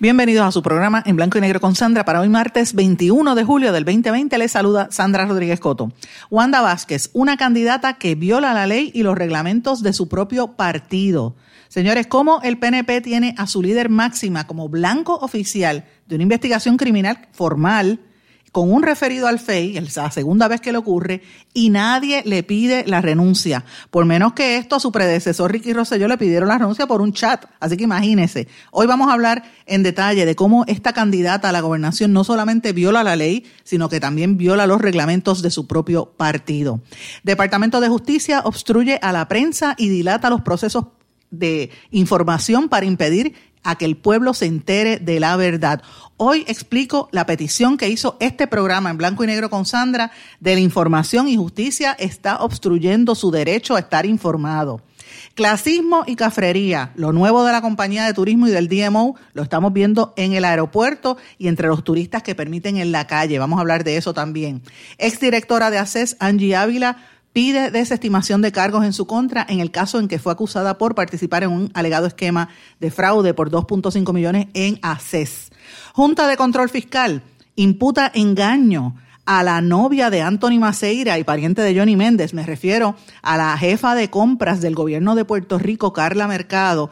Bienvenidos a su programa en blanco y negro con Sandra para hoy martes 21 de julio del 2020. Les saluda Sandra Rodríguez Coto. Wanda Vázquez, una candidata que viola la ley y los reglamentos de su propio partido. Señores, ¿cómo el PNP tiene a su líder máxima como blanco oficial de una investigación criminal formal? Con un referido al FEI, la segunda vez que le ocurre, y nadie le pide la renuncia. Por menos que esto, a su predecesor Ricky Rosselló le pidieron la renuncia por un chat. Así que imagínense. Hoy vamos a hablar en detalle de cómo esta candidata a la gobernación no solamente viola la ley, sino que también viola los reglamentos de su propio partido. Departamento de Justicia obstruye a la prensa y dilata los procesos de información para impedir a que el pueblo se entere de la verdad. Hoy explico la petición que hizo este programa en blanco y negro con Sandra de la información y justicia está obstruyendo su derecho a estar informado. Clasismo y cafrería, lo nuevo de la compañía de turismo y del DMO, lo estamos viendo en el aeropuerto y entre los turistas que permiten en la calle. Vamos a hablar de eso también. Exdirectora de ACES, Angie Ávila, pide desestimación de cargos en su contra en el caso en que fue acusada por participar en un alegado esquema de fraude por 2.5 millones en ACES. Junta de Control Fiscal imputa engaño a la novia de Anthony Maceira y pariente de Johnny Méndez, me refiero a la jefa de compras del gobierno de Puerto Rico, Carla Mercado,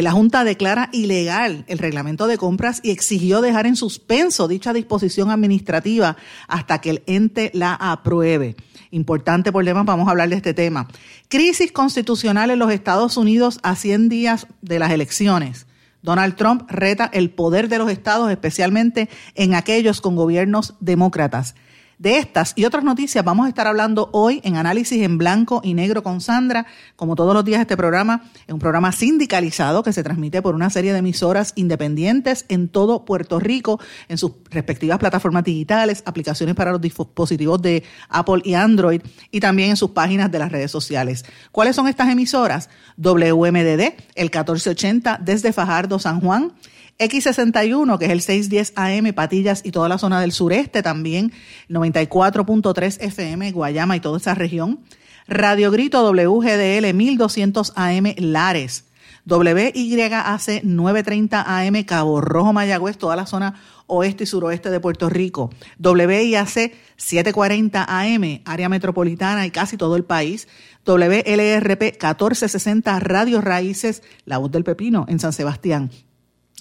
la Junta declara ilegal el reglamento de compras y exigió dejar en suspenso dicha disposición administrativa hasta que el ente la apruebe. Importante problema, vamos a hablar de este tema. Crisis constitucional en los Estados Unidos a 100 días de las elecciones. Donald Trump reta el poder de los estados, especialmente en aquellos con gobiernos demócratas. De estas y otras noticias vamos a estar hablando hoy en Análisis en Blanco y Negro con Sandra. Como todos los días, este programa es un programa sindicalizado que se transmite por una serie de emisoras independientes en todo Puerto Rico, en sus respectivas plataformas digitales, aplicaciones para los dispositivos de Apple y Android y también en sus páginas de las redes sociales. ¿Cuáles son estas emisoras? WMDD, el 1480 desde Fajardo, San Juan. X61, que es el 610 AM, Patillas y toda la zona del sureste también, 94.3 FM, Guayama y toda esa región. Radio Grito WGDL 1200 AM, Lares. WYAC 930 AM, Cabo Rojo, Mayagüez, toda la zona oeste y suroeste de Puerto Rico. WIAC 740 AM, área metropolitana y casi todo el país. WLRP 1460 Radio Raíces, La Voz del Pepino en San Sebastián.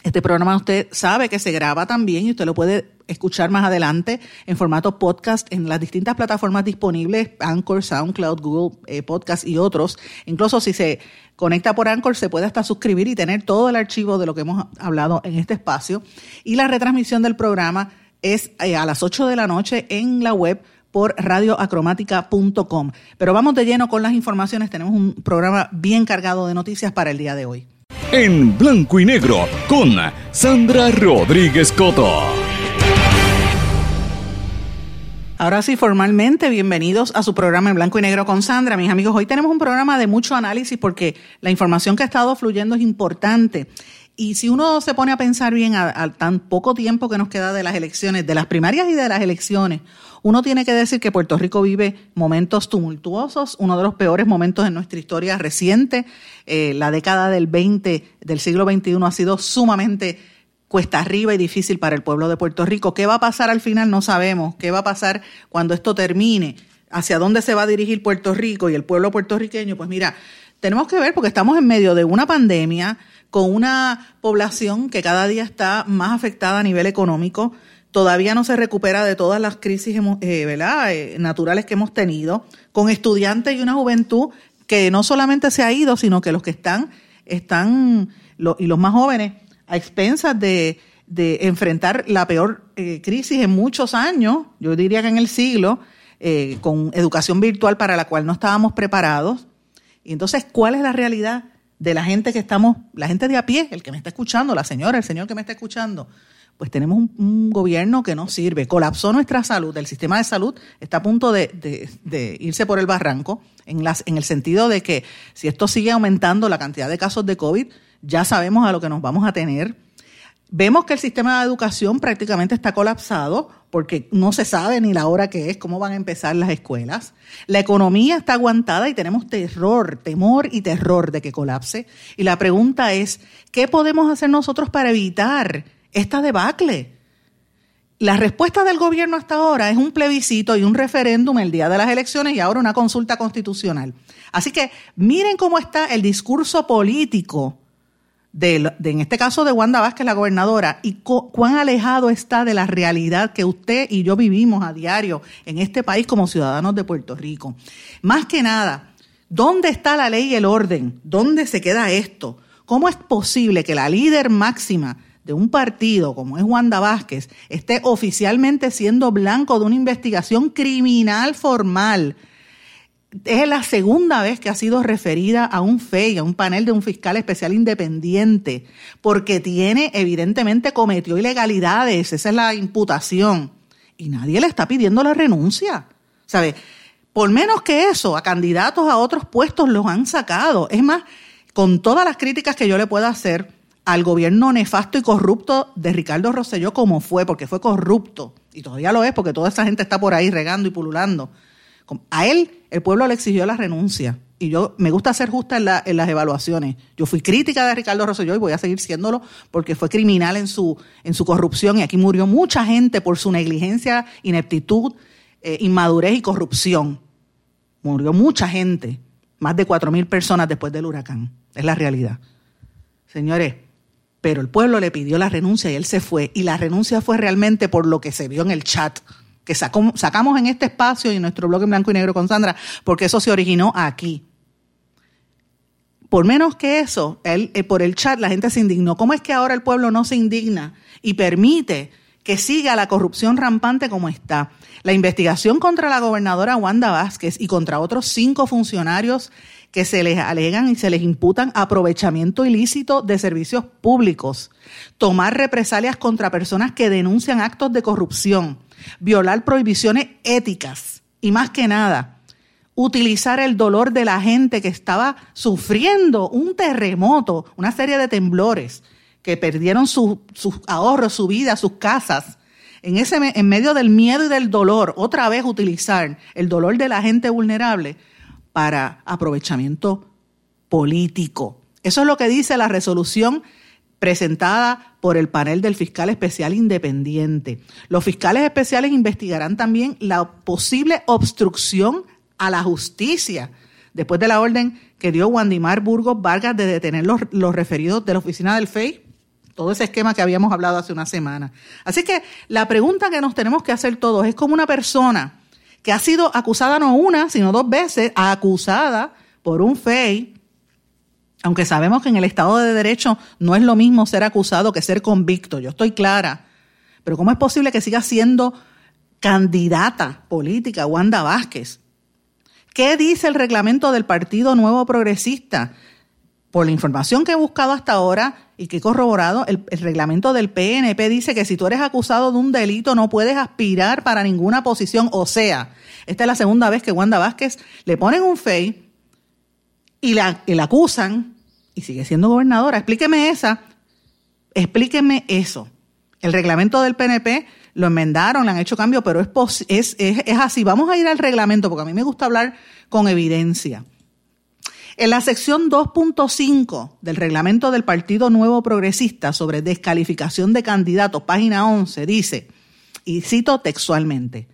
Este programa usted sabe que se graba también y usted lo puede escuchar más adelante en formato podcast en las distintas plataformas disponibles, Anchor, SoundCloud, Google eh, Podcast y otros. Incluso si se conecta por Anchor, se puede hasta suscribir y tener todo el archivo de lo que hemos hablado en este espacio. Y la retransmisión del programa es eh, a las 8 de la noche en la web por radioacromática.com. Pero vamos de lleno con las informaciones. Tenemos un programa bien cargado de noticias para el día de hoy en blanco y negro con Sandra Rodríguez Coto. Ahora sí, formalmente, bienvenidos a su programa en blanco y negro con Sandra. Mis amigos, hoy tenemos un programa de mucho análisis porque la información que ha estado fluyendo es importante. Y si uno se pone a pensar bien al tan poco tiempo que nos queda de las elecciones, de las primarias y de las elecciones, uno tiene que decir que Puerto Rico vive momentos tumultuosos, uno de los peores momentos en nuestra historia reciente. Eh, la década del 20, del siglo XXI ha sido sumamente cuesta arriba y difícil para el pueblo de Puerto Rico. ¿Qué va a pasar al final? No sabemos. ¿Qué va a pasar cuando esto termine? ¿Hacia dónde se va a dirigir Puerto Rico y el pueblo puertorriqueño? Pues mira, tenemos que ver porque estamos en medio de una pandemia con una población que cada día está más afectada a nivel económico, todavía no se recupera de todas las crisis eh, eh, naturales que hemos tenido, con estudiantes y una juventud que no solamente se ha ido, sino que los que están, están y los más jóvenes, a expensas de, enfrentar la peor eh, crisis en muchos años, yo diría que en el siglo, con educación virtual para la cual no estábamos preparados, Y entonces, ¿cuál es la realidad de la gente que estamos, la gente de a pie, el que me está escuchando, la señora, el señor que me está escuchando? Pues tenemos un, gobierno que no sirve. Colapsó nuestra salud, el sistema de salud está a punto de, irse por el barranco, en, las, en el sentido de que si esto sigue aumentando la cantidad de casos de COVID, ya sabemos a lo que nos vamos a tener. Vemos que el sistema de educación prácticamente está colapsado porque no se sabe ni la hora que es, cómo van a empezar las escuelas. La economía está aguantada y tenemos terror, temor y terror de que colapse. Y la pregunta es, ¿qué podemos hacer nosotros para evitar esta debacle? La respuesta del gobierno hasta ahora es un plebiscito y un referéndum el día de las elecciones y ahora una consulta constitucional. Así que miren cómo está el discurso político de, en este caso de Wanda Vázquez, la gobernadora, y cuán alejado está de la realidad que usted y yo vivimos a diario en este país como ciudadanos de Puerto Rico. Más que nada, ¿dónde está la ley y el orden? ¿Dónde se queda esto? ¿Cómo es posible que la líder máxima de un partido como es Wanda Vázquez esté oficialmente siendo blanco de una investigación criminal formal? Es la segunda vez que ha sido referida a un FEI, a un panel de un fiscal especial independiente, porque tiene, evidentemente, cometió ilegalidades, esa es la imputación, y nadie le está pidiendo la renuncia. ¿Sabe? Por menos que eso, a candidatos a otros puestos los han sacado. Es más, con todas las críticas que yo le pueda hacer al gobierno nefasto y corrupto de Ricardo Rosselló, como fue, porque fue corrupto, y todavía lo es, porque toda esa gente está por ahí regando y pululando a él el pueblo le exigió la renuncia. Y yo me gusta ser justa en, las evaluaciones. Yo fui crítica de Ricardo Rosselló y voy a seguir siéndolo porque fue criminal en su, en su corrupción y aquí murió mucha gente por su negligencia, ineptitud, eh, inmadurez y corrupción. Murió mucha gente, más de cuatro mil personas después del huracán. Es la realidad. Señores, pero el pueblo le pidió la renuncia y él se fue. Y la renuncia fue realmente por lo que se vio en el chat que sacamos en este espacio y en nuestro blog en blanco y negro con Sandra, porque eso se originó aquí. Por menos que eso, él, eh, por el chat la gente se indignó. ¿Cómo es que ahora el pueblo no se indigna y permite que siga la corrupción rampante como está? La investigación contra la gobernadora Wanda Vázquez y contra otros cinco funcionarios que se les alegan y se les imputan aprovechamiento ilícito de servicios públicos, tomar represalias contra personas que denuncian actos de corrupción, violar prohibiciones éticas y más que nada, utilizar el dolor de la gente que estaba sufriendo un terremoto, una serie de temblores, que perdieron sus ahorros, su vida, sus casas. En, ese, en medio del miedo y del dolor, otra vez utilizar el dolor de la gente vulnerable para aprovechamiento político. Eso es lo que dice la resolución presentada por el panel del fiscal especial independiente. Los fiscales especiales investigarán también la posible obstrucción a la justicia después de la orden que dio Wandimar Burgos Vargas de detener los, los referidos de la oficina del FEI, todo ese esquema que habíamos hablado hace una semana. Así que la pregunta que nos tenemos que hacer todos es como una persona que ha sido acusada no una, sino dos veces, acusada por un FEI, aunque sabemos que en el Estado de Derecho no es lo mismo ser acusado que ser convicto, yo estoy clara, pero ¿cómo es posible que siga siendo candidata política Wanda Vázquez? ¿Qué dice el reglamento del Partido Nuevo Progresista? Por la información que he buscado hasta ahora y que he corroborado, el, reglamento del PNP dice que si tú eres acusado de un delito no puedes aspirar para ninguna posición. O sea, esta es la segunda vez que Wanda Vázquez le ponen un FEI y la, acusan y sigue siendo gobernadora. Explíqueme esa, explíqueme eso. El reglamento del PNP lo enmendaron, le han hecho cambio, pero es, así. Vamos a ir al reglamento porque a mí me gusta hablar con evidencia. En la sección 2.5 del reglamento del Partido Nuevo Progresista sobre descalificación de candidatos, página 11, dice, y cito textualmente,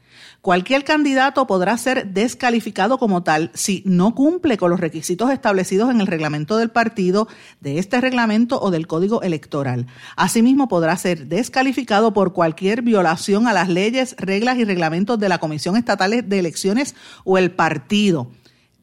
Cualquier candidato podrá ser descalificado como tal si no cumple con los requisitos establecidos en el reglamento del partido, de este reglamento o del código electoral. Asimismo, podrá ser descalificado por cualquier violación a las leyes, reglas y reglamentos de la Comisión Estatal de Elecciones o el partido.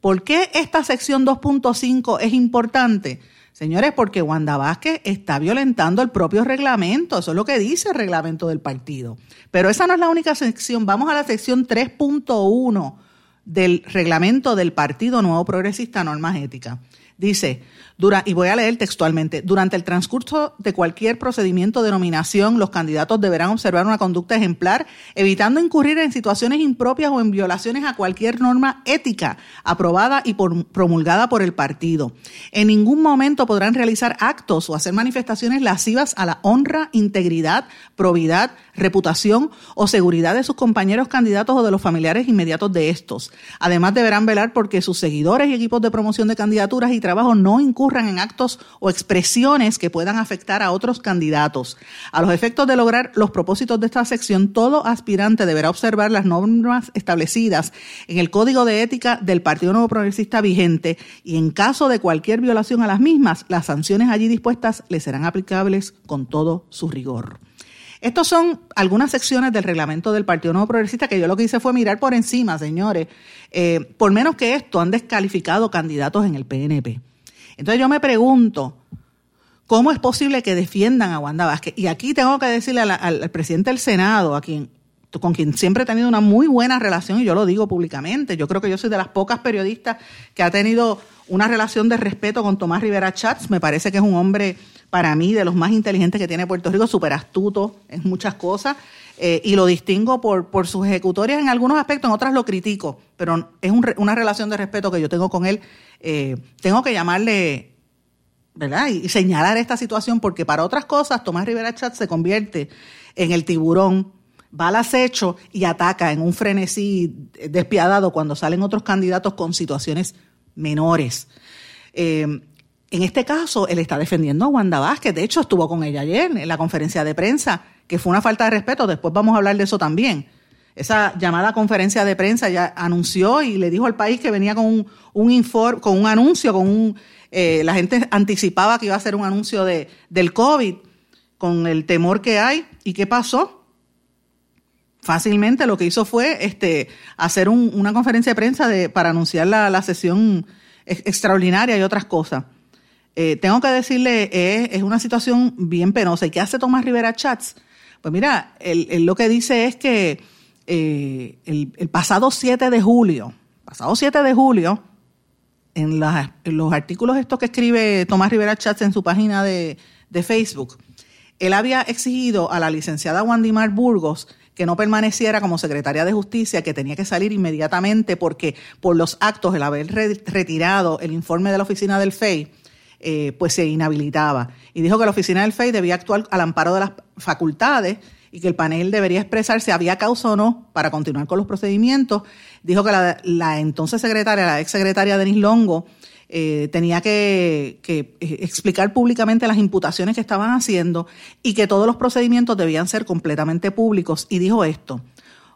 ¿Por qué esta sección 2.5 es importante? Señores, porque Wanda Vázquez está violentando el propio reglamento, eso es lo que dice el reglamento del partido. Pero esa no es la única sección, vamos a la sección 3.1 del reglamento del Partido Nuevo Progresista Normas Éticas. Dice, dura, y voy a leer textualmente, durante el transcurso de cualquier procedimiento de nominación, los candidatos deberán observar una conducta ejemplar, evitando incurrir en situaciones impropias o en violaciones a cualquier norma ética aprobada y promulgada por el partido. En ningún momento podrán realizar actos o hacer manifestaciones lascivas a la honra, integridad, probidad, reputación o seguridad de sus compañeros candidatos o de los familiares inmediatos de estos. Además, deberán velar porque sus seguidores y equipos de promoción de candidaturas y trabajo no incurran en actos o expresiones que puedan afectar a otros candidatos. A los efectos de lograr los propósitos de esta sección, todo aspirante deberá observar las normas establecidas en el Código de Ética del Partido Nuevo Progresista vigente y en caso de cualquier violación a las mismas, las sanciones allí dispuestas le serán aplicables con todo su rigor. Estas son algunas secciones del reglamento del Partido Nuevo Progresista que yo lo que hice fue mirar por encima, señores. Eh, por menos que esto han descalificado candidatos en el PNP. Entonces yo me pregunto, ¿cómo es posible que defiendan a Wanda Vázquez? Y aquí tengo que decirle al, presidente del Senado, a quien con quien siempre he tenido una muy buena relación, y yo lo digo públicamente, yo creo que yo soy de las pocas periodistas que ha tenido una relación de respeto con Tomás Rivera Chats, me parece que es un hombre para mí de los más inteligentes que tiene Puerto Rico, súper astuto en muchas cosas, eh, y lo distingo por, por sus ejecutorias en algunos aspectos, en otras lo critico, pero es una relación de respeto que yo tengo con él. Eh, tengo que llamarle, ¿verdad? Y, señalar esta situación porque para otras cosas Tomás Rivera Chat se convierte en el tiburón va al acecho y ataca en un frenesí despiadado cuando salen otros candidatos con situaciones menores. Eh, en este caso, él está defendiendo a Wanda Vázquez. De hecho, estuvo con ella ayer en la conferencia de prensa, que fue una falta de respeto. Después vamos a hablar de eso también. Esa llamada conferencia de prensa ya anunció y le dijo al país que venía con un, un con un anuncio, con un, eh, la gente anticipaba que iba a ser un anuncio de, del COVID, con el temor que hay. ¿Y qué pasó? Fácilmente lo que hizo fue este, hacer una conferencia de prensa para anunciar la sesión extraordinaria y otras cosas. Eh, tengo que decirle, es una situación bien penosa. ¿Y qué hace Tomás Rivera Chats? Pues mira, él, lo que dice es que eh, el, pasado 7 de julio, pasado 7 de julio, en, los artículos estos que escribe Tomás Rivera Chats en su página de, de Facebook, él había exigido a la licenciada Wandimar Burgos que no permaneciera como secretaria de justicia, que tenía que salir inmediatamente porque por los actos, el haber retirado el informe de la oficina del FEI, eh, pues se inhabilitaba. Y dijo que la oficina del FEI debía actuar al amparo de las facultades y que el panel debería expresar si había causa o no para continuar con los procedimientos. Dijo que la, entonces secretaria, la ex secretaria Denis Longo, eh, tenía que, eh, explicar públicamente las imputaciones que estaban haciendo y que todos los procedimientos debían ser completamente públicos. Y dijo esto,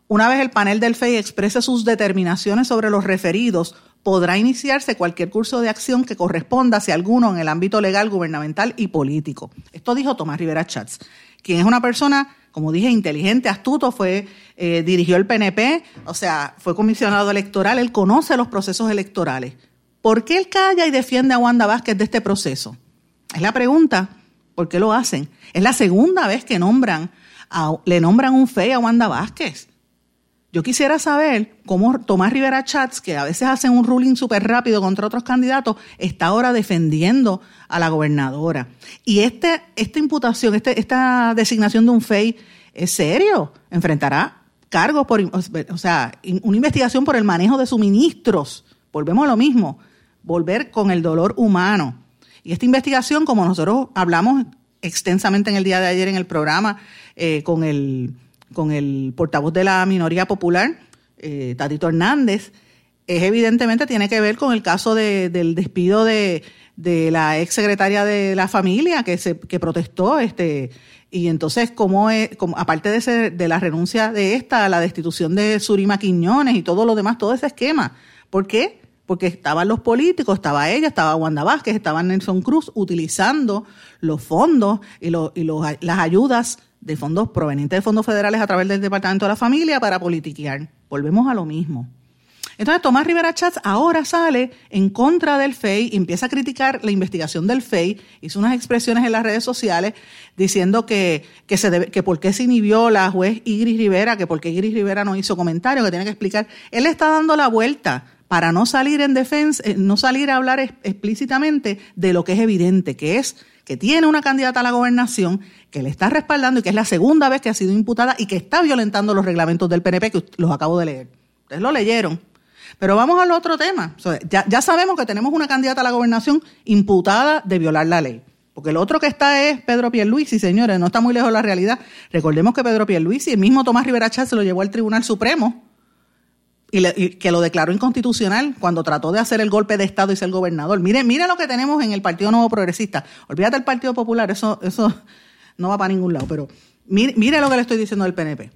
una vez el panel del FEI exprese sus determinaciones sobre los referidos, podrá iniciarse cualquier curso de acción que corresponda, si alguno, en el ámbito legal, gubernamental y político. Esto dijo Tomás Rivera Chats, quien es una persona, como dije, inteligente, astuto, fue, eh, dirigió el PNP, o sea, fue comisionado electoral, él conoce los procesos electorales. ¿Por qué él calla y defiende a Wanda Vázquez de este proceso? Es la pregunta. ¿Por qué lo hacen? Es la segunda vez que nombran le nombran un FEI a Wanda Vázquez. Yo quisiera saber cómo Tomás Rivera Chats, que a veces hacen un ruling súper rápido contra otros candidatos, está ahora defendiendo a la gobernadora. Y este, esta imputación, este, esta designación de un FEI, ¿es serio? Enfrentará cargos por, o sea, una investigación por el manejo de suministros. Volvemos a lo mismo, volver con el dolor humano. Y esta investigación, como nosotros hablamos extensamente en el día de ayer en el programa, eh, con el con el portavoz de la minoría popular, eh, Tatito Hernández, es evidentemente tiene que ver con el caso del despido de, la ex secretaria de la familia que se que protestó este y entonces como, aparte de, de la renuncia de esta la destitución de Surima Quiñones y todo lo demás todo ese esquema ¿por qué? porque estaban los políticos, estaba ella, estaba Wanda Vázquez, estaba Nelson Cruz utilizando los fondos y, y las ayudas de fondos provenientes de fondos federales a través del Departamento de la Familia para politiquear. Volvemos a lo mismo. Entonces Tomás Rivera Chats ahora sale en contra del FEI empieza a criticar la investigación del FEI, hizo unas expresiones en las redes sociales diciendo que, que, se que por qué se inhibió la juez Igris Rivera, que por qué Igris Rivera no hizo comentario, que tiene que explicar. Él está dando la vuelta para no salir en defensa, eh, no salir a hablar explícitamente de lo que es evidente, que es que tiene una candidata a la gobernación, que le está respaldando y que es la segunda vez que ha sido imputada y que está violentando los reglamentos del PNP, que los acabo de leer. Ustedes lo leyeron. Pero vamos al otro tema. ya, ya sabemos que tenemos una candidata a la gobernación imputada de violar la ley. Porque el otro que está es Pedro Pierluisi, señores, no está muy lejos de la realidad. Recordemos que Pedro Pierluisi, el mismo Tomás Rivera Chávez se lo llevó al Tribunal Supremo y, que lo declaró inconstitucional cuando trató de hacer el golpe de Estado y ser gobernador. Mire, mire lo que tenemos en el Partido Nuevo Progresista. Olvídate del Partido Popular, eso, eso no va para ningún lado, pero mire, mire lo que le estoy diciendo del PNP.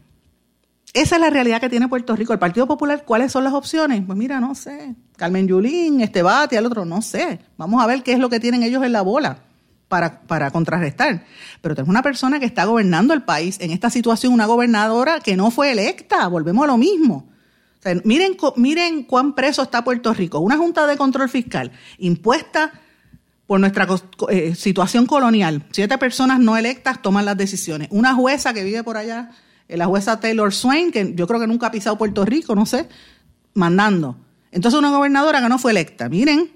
Esa es la realidad que tiene Puerto Rico. El Partido Popular, ¿cuáles son las opciones? Pues mira, no sé. Carmen Yulín, este bate, el otro, no sé. Vamos a ver qué es lo que tienen ellos en la bola para, para contrarrestar. Pero tenemos una persona que está gobernando el país en esta situación, una gobernadora que no fue electa. Volvemos a lo mismo miren, miren cuán preso está Puerto Rico. Una Junta de Control Fiscal impuesta por nuestra eh, situación colonial. Siete personas no electas toman las decisiones. Una jueza que vive por allá, eh, la jueza Taylor Swain, que yo creo que nunca ha pisado Puerto Rico, no sé, mandando. Entonces una gobernadora que no fue electa. Miren,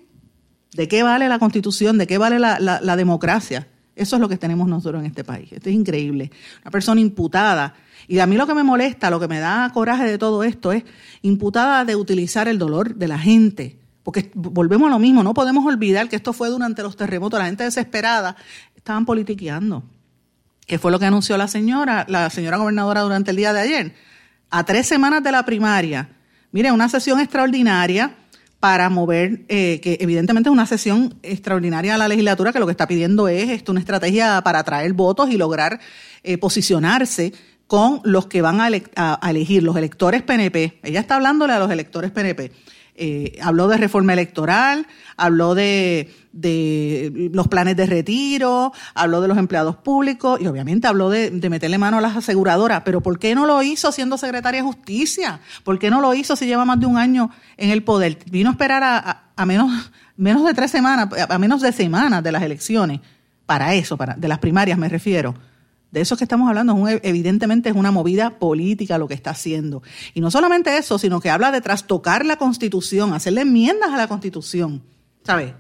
¿de qué vale la constitución? ¿De qué vale la, la democracia? Eso es lo que tenemos nosotros en este país. Esto es increíble. Una persona imputada y a mí lo que me molesta, lo que me da coraje de todo esto es imputada de utilizar el dolor de la gente. Porque volvemos a lo mismo, no podemos olvidar que esto fue durante los terremotos, la gente desesperada estaban politiqueando. ¿Qué fue lo que anunció la señora, la señora gobernadora durante el día de ayer? A tres semanas de la primaria. Mire, una sesión extraordinaria para mover, eh, que evidentemente es una sesión extraordinaria a la legislatura, que lo que está pidiendo es una estrategia para atraer votos y lograr eh, posicionarse con los que van a, elegir, los electores PNP. Ella está hablándole a los electores PNP. Eh, habló de reforma electoral, habló de, los planes de retiro, habló de los empleados públicos y obviamente habló de, meterle mano a las aseguradoras. Pero ¿por qué no lo hizo siendo secretaria de justicia? ¿Por qué no lo hizo si lleva más de un año en el poder? Vino a esperar a, menos, menos de tres semanas, a menos de semanas de las elecciones, para eso, para, de las primarias me refiero de eso que estamos hablando, evidentemente es una movida política lo que está haciendo. Y no solamente eso, sino que habla de trastocar la constitución, hacerle enmiendas a la constitución, ¿sabe?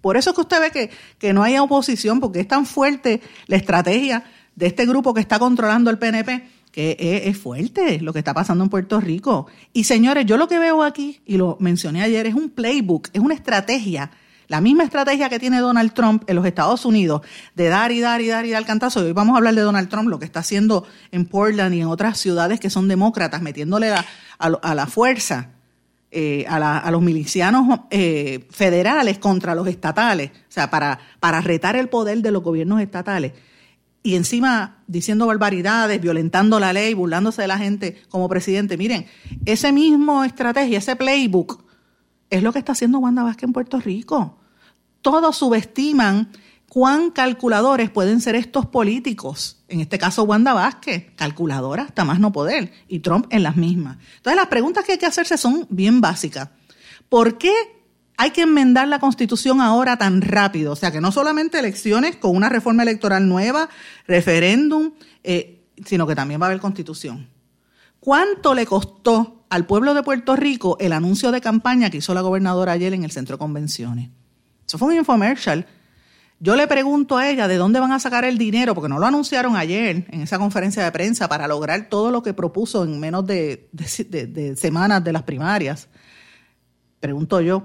Por eso es que usted ve que, que no hay oposición, porque es tan fuerte la estrategia de este grupo que está controlando el PNP, que es, es, fuerte lo que está pasando en Puerto Rico. Y señores, yo lo que veo aquí, y lo mencioné ayer, es un playbook, es una estrategia la misma estrategia que tiene Donald Trump en los Estados Unidos de dar y dar y dar y dar cantazo. Hoy vamos a hablar de Donald Trump, lo que está haciendo en Portland y en otras ciudades que son demócratas, metiéndole a, la fuerza. Eh, a, los milicianos eh, federales contra los estatales, o sea, para, para retar el poder de los gobiernos estatales. Y encima diciendo barbaridades, violentando la ley, burlándose de la gente como presidente. Miren, ese mismo estrategia, ese playbook, es lo que está haciendo Wanda Vázquez en Puerto Rico todos subestiman cuán calculadores pueden ser estos políticos. En este caso, Wanda Vázquez, calculadora hasta más no poder, y Trump en las mismas. Entonces, las preguntas que hay que hacerse son bien básicas. ¿Por qué hay que enmendar la constitución ahora tan rápido? O sea, que no solamente elecciones con una reforma electoral nueva, referéndum, eh, sino que también va a haber constitución. ¿Cuánto le costó al pueblo de Puerto Rico el anuncio de campaña que hizo la gobernadora ayer en el centro de convenciones? Eso fue un infomercial. Yo le pregunto a ella de dónde van a sacar el dinero, porque no lo anunciaron ayer en esa conferencia de prensa para lograr todo lo que propuso en menos de, semanas de las primarias. Pregunto yo,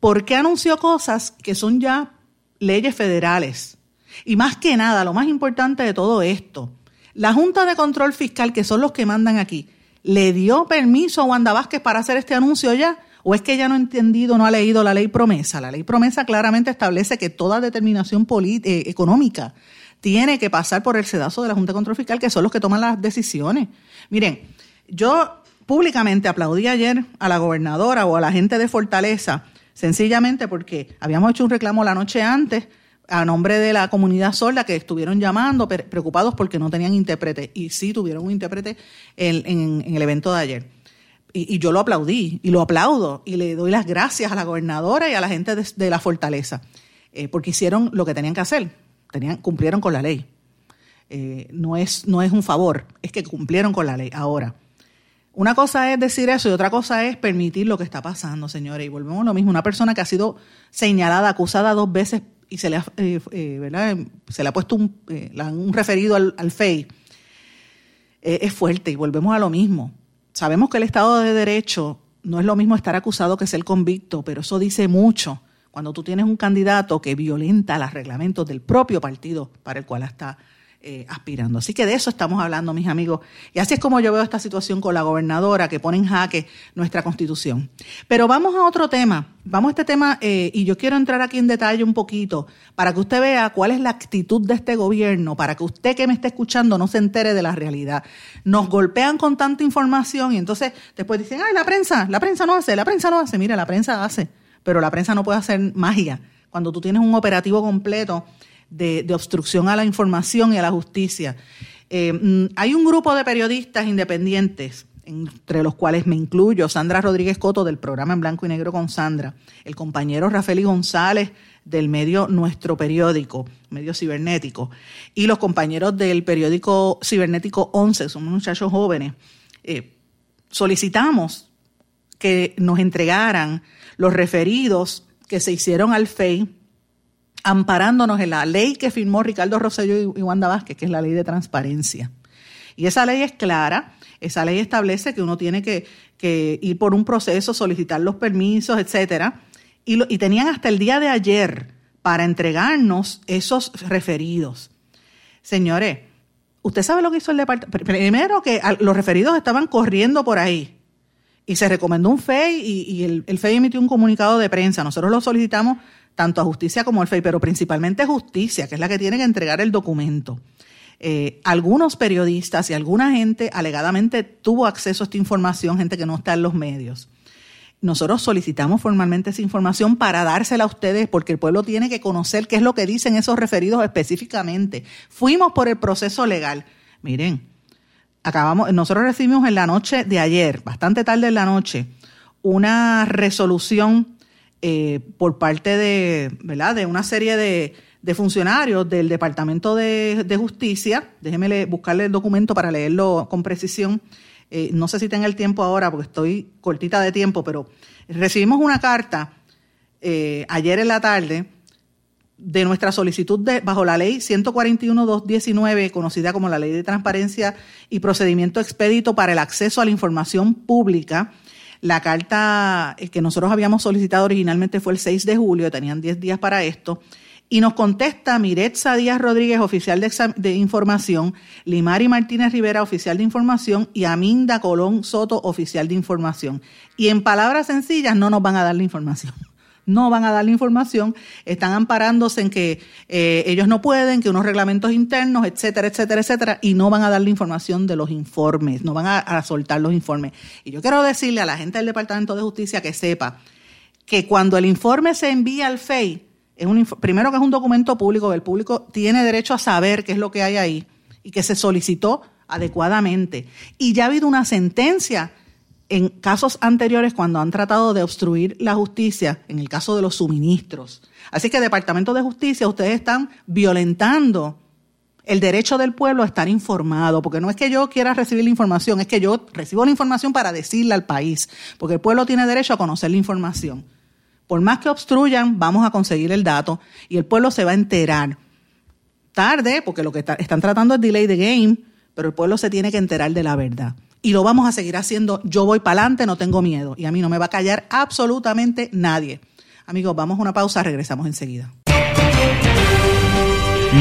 ¿por qué anunció cosas que son ya leyes federales? Y más que nada, lo más importante de todo esto, la Junta de Control Fiscal, que son los que mandan aquí, ¿le dio permiso a Wanda Vázquez para hacer este anuncio ya? ¿O es que ella no ha entendido, no ha leído la ley promesa? La ley promesa claramente establece que toda determinación eh, económica tiene que pasar por el sedazo de la Junta de Control Fiscal, que son los que toman las decisiones. Miren, yo públicamente aplaudí ayer a la gobernadora o a la gente de Fortaleza, sencillamente porque habíamos hecho un reclamo la noche antes a nombre de la comunidad sorda que estuvieron llamando preocupados porque no tenían intérprete y sí tuvieron un intérprete en el evento de ayer y, yo lo aplaudí y lo aplaudo y le doy las gracias a la gobernadora y a la gente de, la fortaleza, eh, porque hicieron lo que tenían que hacer, tenían, cumplieron con la ley. Eh, no, es, no es un favor, es que cumplieron con la ley. Ahora, una cosa es decir eso y otra cosa es permitir lo que está pasando, señores. Y volvemos a lo mismo. Una persona que ha sido señalada, acusada dos veces y se le ha, eh, eh, Se le ha puesto un, un referido al, al FEI, es fuerte y volvemos a lo mismo. Sabemos que el Estado de Derecho no es lo mismo estar acusado que ser convicto, pero eso dice mucho. Cuando tú tienes un candidato que violenta los reglamentos del propio partido para el cual está eh, aspirando. Así que de eso estamos hablando, mis amigos. Y así es como yo veo esta situación con la gobernadora que pone en jaque nuestra constitución. Pero vamos a otro tema. Vamos a este tema eh, y yo quiero entrar aquí en detalle un poquito para que usted vea cuál es la actitud de este gobierno, para que usted que me esté escuchando no se entere de la realidad. Nos golpean con tanta información y entonces después dicen, ay, la prensa, la prensa no hace, la prensa no hace. Mira, la prensa hace, pero la prensa no puede hacer magia. Cuando tú tienes un operativo completo de, obstrucción a la información y a la justicia. Eh, mm, hay un grupo de periodistas independientes, entre los cuales me incluyo, Sandra Rodríguez Coto del programa En Blanco y Negro con Sandra, el compañero Rafael González del medio Nuestro Periódico, medio cibernético, y los compañeros del periódico cibernético 11, somos muchachos jóvenes, eh, solicitamos que nos entregaran los referidos que se hicieron al FEI amparándonos en la ley que firmó Ricardo Rosselló y Wanda Vázquez, que es la ley de transparencia. Y esa ley es clara, esa ley establece que uno tiene que, ir por un proceso, solicitar los permisos, etcétera, y, tenían hasta el día de ayer para entregarnos esos referidos. Señores, usted sabe lo que hizo el departamento. Primero que los referidos estaban corriendo por ahí y se recomendó un FEI y, el, el, FEI emitió un comunicado de prensa. Nosotros lo solicitamos tanto a justicia como al FEI, pero principalmente justicia, que es la que tiene que entregar el documento. Eh, algunos periodistas y alguna gente alegadamente tuvo acceso a esta información, gente que no está en los medios. Nosotros solicitamos formalmente esa información para dársela a ustedes porque el pueblo tiene que conocer qué es lo que dicen esos referidos específicamente. Fuimos por el proceso legal. Miren, acabamos, nosotros recibimos en la noche de ayer, bastante tarde en la noche, una resolución eh, por parte de, ¿verdad? de una serie de, funcionarios del Departamento de, Justicia. Déjeme buscarle el documento para leerlo con precisión. Eh, no sé si tenga el tiempo ahora porque estoy cortita de tiempo, pero recibimos una carta eh, ayer en la tarde de nuestra solicitud de, bajo la ley 141-219, conocida como la Ley de Transparencia y Procedimiento Expedito para el Acceso a la Información Pública, la carta que nosotros habíamos solicitado originalmente fue el 6 de julio, tenían 10 días para esto. Y nos contesta Miretza Díaz Rodríguez, oficial de, de, información, Limari Martínez Rivera, oficial de información, y Aminda Colón Soto, oficial de información. Y en palabras sencillas, no nos van a dar la información no van a dar la información, están amparándose en que eh, ellos no pueden, que unos reglamentos internos, etcétera, etcétera, etcétera, y no van a dar la información de los informes, no van a, soltar los informes. Y yo quiero decirle a la gente del Departamento de Justicia que sepa que cuando el informe se envía al FEI, es un, primero que es un documento público, el público tiene derecho a saber qué es lo que hay ahí y que se solicitó adecuadamente. Y ya ha habido una sentencia en casos anteriores cuando han tratado de obstruir la justicia, en el caso de los suministros. Así que Departamento de Justicia, ustedes están violentando el derecho del pueblo a estar informado, porque no es que yo quiera recibir la información, es que yo recibo la información para decirle al país, porque el pueblo tiene derecho a conocer la información. Por más que obstruyan, vamos a conseguir el dato y el pueblo se va a enterar. Tarde, porque lo que están tratando es delay the game, pero el pueblo se tiene que enterar de la verdad y lo vamos a seguir haciendo. Yo voy para adelante, no tengo miedo y a mí no me va a callar absolutamente nadie. Amigos, vamos a una pausa, regresamos enseguida.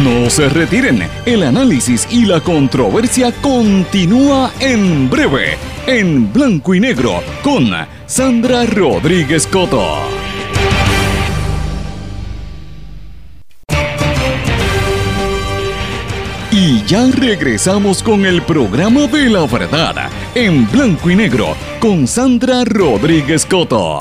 No se retiren, el análisis y la controversia continúa en breve, en blanco y negro, con Sandra Rodríguez Coto. Y ya regresamos con el programa de la verdad, en blanco y negro, con Sandra Rodríguez Coto.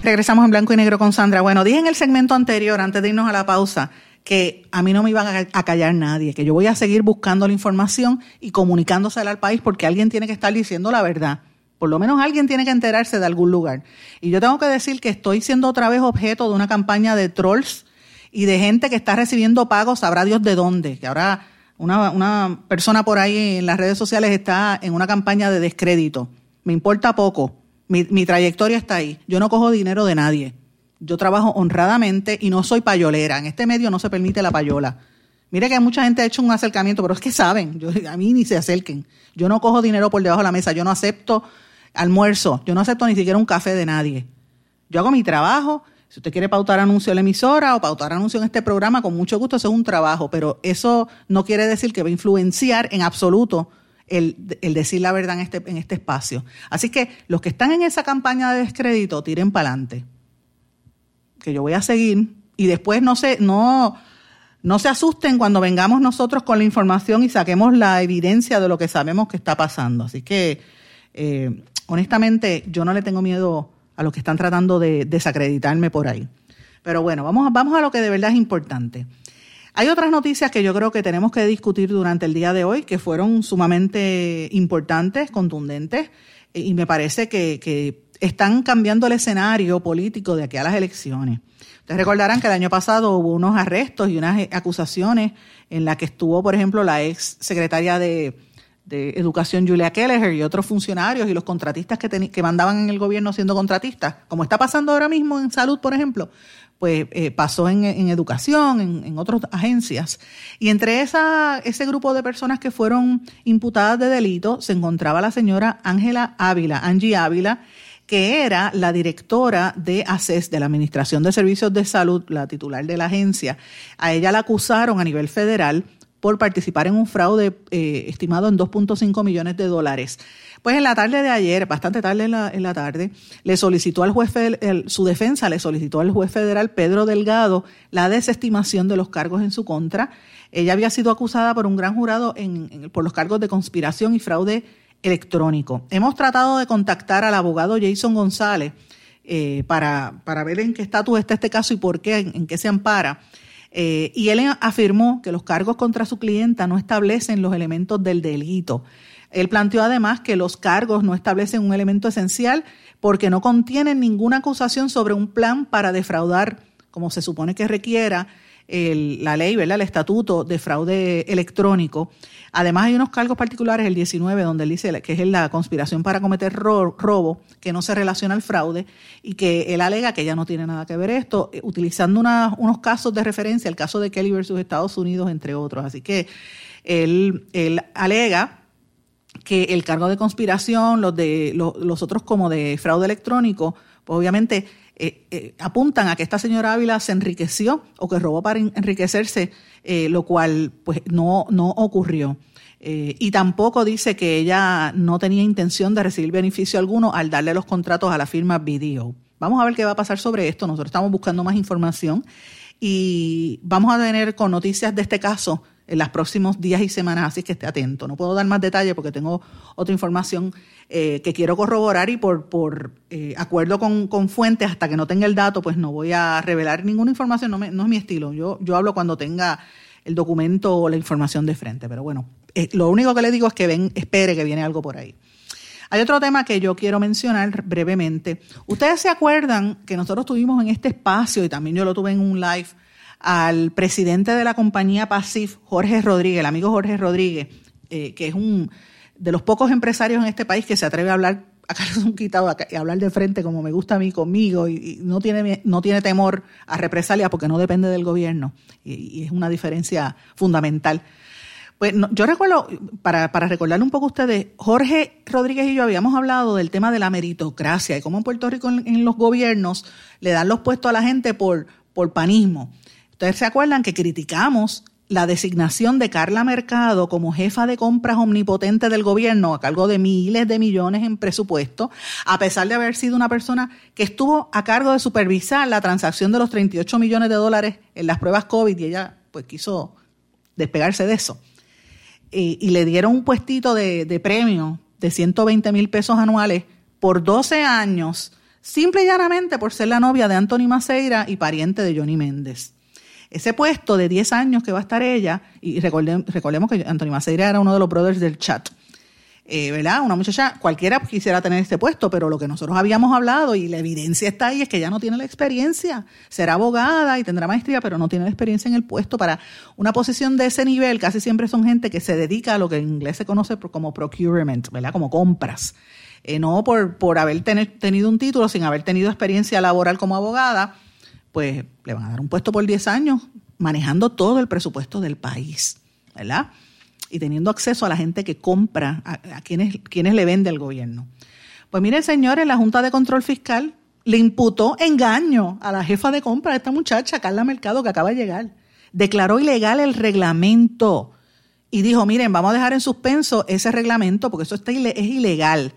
Regresamos en blanco y negro con Sandra. Bueno, dije en el segmento anterior, antes de irnos a la pausa, que a mí no me iban a callar nadie, que yo voy a seguir buscando la información y comunicándosela al país porque alguien tiene que estar diciendo la verdad. Por lo menos alguien tiene que enterarse de algún lugar. Y yo tengo que decir que estoy siendo otra vez objeto de una campaña de trolls y de gente que está recibiendo pagos, sabrá Dios de dónde, que ahora una, persona por ahí en las redes sociales está en una campaña de descrédito. Me importa poco. Mi, mi trayectoria está ahí. Yo no cojo dinero de nadie. Yo trabajo honradamente y no soy payolera. En este medio no se permite la payola. Mire que mucha gente ha hecho un acercamiento, pero es que saben, yo, a mí ni se acerquen. Yo no cojo dinero por debajo de la mesa, yo no acepto almuerzo, yo no acepto ni siquiera un café de nadie. Yo hago mi trabajo. Si usted quiere pautar anuncio en la emisora o pautar anuncio en este programa, con mucho gusto, eso es un trabajo, pero eso no quiere decir que va a influenciar en absoluto el, decir la verdad en este, en este espacio. Así que los que están en esa campaña de descrédito, tiren para adelante. Que yo voy a seguir y después no se, no, no se asusten cuando vengamos nosotros con la información y saquemos la evidencia de lo que sabemos que está pasando. Así que, eh, honestamente, yo no le tengo miedo a los que están tratando de desacreditarme por ahí. Pero bueno, vamos, vamos a lo que de verdad es importante. Hay otras noticias que yo creo que tenemos que discutir durante el día de hoy que fueron sumamente importantes, contundentes, y me parece que, que están cambiando el escenario político de aquí a las elecciones. Ustedes recordarán que el año pasado hubo unos arrestos y unas acusaciones en las que estuvo, por ejemplo, la ex secretaria de, Educación Julia Kelleher y otros funcionarios y los contratistas que, que mandaban en el gobierno siendo contratistas, como está pasando ahora mismo en salud, por ejemplo, pues eh, pasó en, educación, en, en, otras agencias. Y entre esa, ese grupo de personas que fueron imputadas de delito se encontraba la señora Ángela Ávila, Angie Ávila, que era la directora de ACES, de la Administración de Servicios de Salud, la titular de la agencia. A ella la acusaron a nivel federal por participar en un fraude eh, estimado en 2.5 millones de dólares. Pues en la tarde de ayer, bastante tarde en la, tarde, le solicitó al juez, su defensa le solicitó al juez federal Pedro Delgado la desestimación de los cargos en su contra. Ella había sido acusada por un gran jurado por los cargos de conspiración y fraude electrónico. Hemos tratado de contactar al abogado Jason González eh, para, para, ver en qué estatus está este caso y por qué, en, qué se ampara. Eh, y él afirmó que los cargos contra su clienta no establecen los elementos del delito. Él planteó además que los cargos no establecen un elemento esencial porque no contienen ninguna acusación sobre un plan para defraudar, como se supone que requiera, la ley, ¿verdad? el estatuto de fraude electrónico. Además hay unos cargos particulares, el 19, donde él dice que es la conspiración para cometer robo, que no se relaciona al fraude y que él alega que ya no tiene nada que ver esto, eh, utilizando unos casos de referencia, el caso de Kelly versus Estados Unidos, entre otros. Así que él, él alega que el cargo de conspiración, los de los otros como de fraude electrónico, pues obviamente eh, eh, apuntan a que esta señora Ávila se enriqueció o que robó para enriquecerse, eh, lo cual pues no, no ocurrió. y tampoco dice que ella no tenía intención de recibir beneficio alguno al darle los contratos a la firma Video. Vamos a ver qué va a pasar sobre esto. Nosotros estamos buscando más información y vamos a tener con noticias de este caso en los próximos días y semanas, así que esté atento. No puedo dar más detalles porque tengo otra información eh, que quiero corroborar y por, por eh, acuerdo con, con, fuentes, hasta que no tenga el dato, pues no voy a revelar ninguna información, no, no es mi estilo. Yo, yo hablo cuando tenga el documento o la información de frente, pero bueno, eh, lo único que le digo es que ven, espere que viene algo por ahí. Hay otro tema que yo quiero mencionar brevemente. Ustedes se acuerdan que nosotros tuvimos en este espacio, y también yo lo tuve en un live, al presidente de la compañía Pasif, Jorge Rodríguez, el amigo Jorge Rodríguez, eh, que es un de los pocos empresarios en este país que se atreve a hablar a un quitado y hablar de frente como me gusta a mí conmigo y, no tiene no tiene temor a represalia porque no depende del gobierno y, es una diferencia fundamental. Pues yo recuerdo, para, para recordarle un poco a ustedes, Jorge Rodríguez y yo habíamos hablado del tema de la meritocracia y cómo en Puerto Rico en, en los gobiernos le dan los puestos a la gente por, por panismo. Ustedes se acuerdan que criticamos la designación de Carla Mercado como jefa de compras omnipotente del gobierno a cargo de miles de millones en presupuesto, a pesar de haber sido una persona que estuvo a cargo de supervisar la transacción de los 38 millones de dólares en las pruebas COVID y ella pues quiso despegarse de eso. Y, le dieron un puestito de, de premio de 120 mil pesos anuales por 12 años, simple y llanamente por ser la novia de Anthony Maceira y pariente de Johnny Méndez. Ese puesto de 10 años que va a estar ella, y recordemos, que Antonio Maceira era uno de los brothers del chat, eh, ¿verdad? Una muchacha, cualquiera quisiera tener este puesto, pero lo que nosotros habíamos hablado y la evidencia está ahí es que ella no tiene la experiencia. Será abogada y tendrá maestría, pero no tiene la experiencia en el puesto para una posición de ese nivel. Casi siempre son gente que se dedica a lo que en inglés se conoce como procurement, ¿verdad? Como compras. Eh, no por, por haber tenido un título, sin haber tenido experiencia laboral como abogada, pues le van a dar un puesto por 10 años manejando todo el presupuesto del país, ¿verdad? Y teniendo acceso a la gente que compra, a, quienes, quienes le vende el gobierno. Pues miren, señores, la Junta de Control Fiscal le imputó engaño a la jefa de compra de esta muchacha, Carla Mercado, que acaba de llegar. Declaró ilegal el reglamento y dijo, miren, vamos a dejar en suspenso ese reglamento porque eso es ilegal.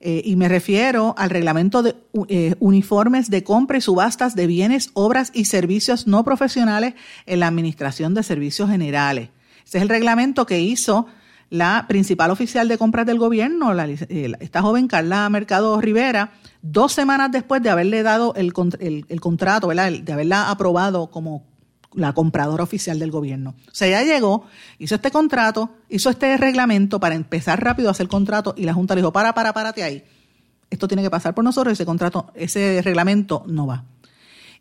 Eh, y me refiero al reglamento de eh, uniformes de compra y subastas de bienes, obras y servicios no profesionales en la Administración de Servicios Generales. Ese es el reglamento que hizo la principal oficial de compras del gobierno, eh, esta joven Carla Mercado Rivera, dos semanas después de haberle dado el, contrato, de haberla aprobado como la compradora oficial del gobierno. O sea, ella llegó, hizo este contrato, hizo este reglamento para empezar rápido a hacer contrato y la Junta le dijo, para, para, párate ahí. Esto tiene que pasar por nosotros, ese contrato, ese reglamento no va.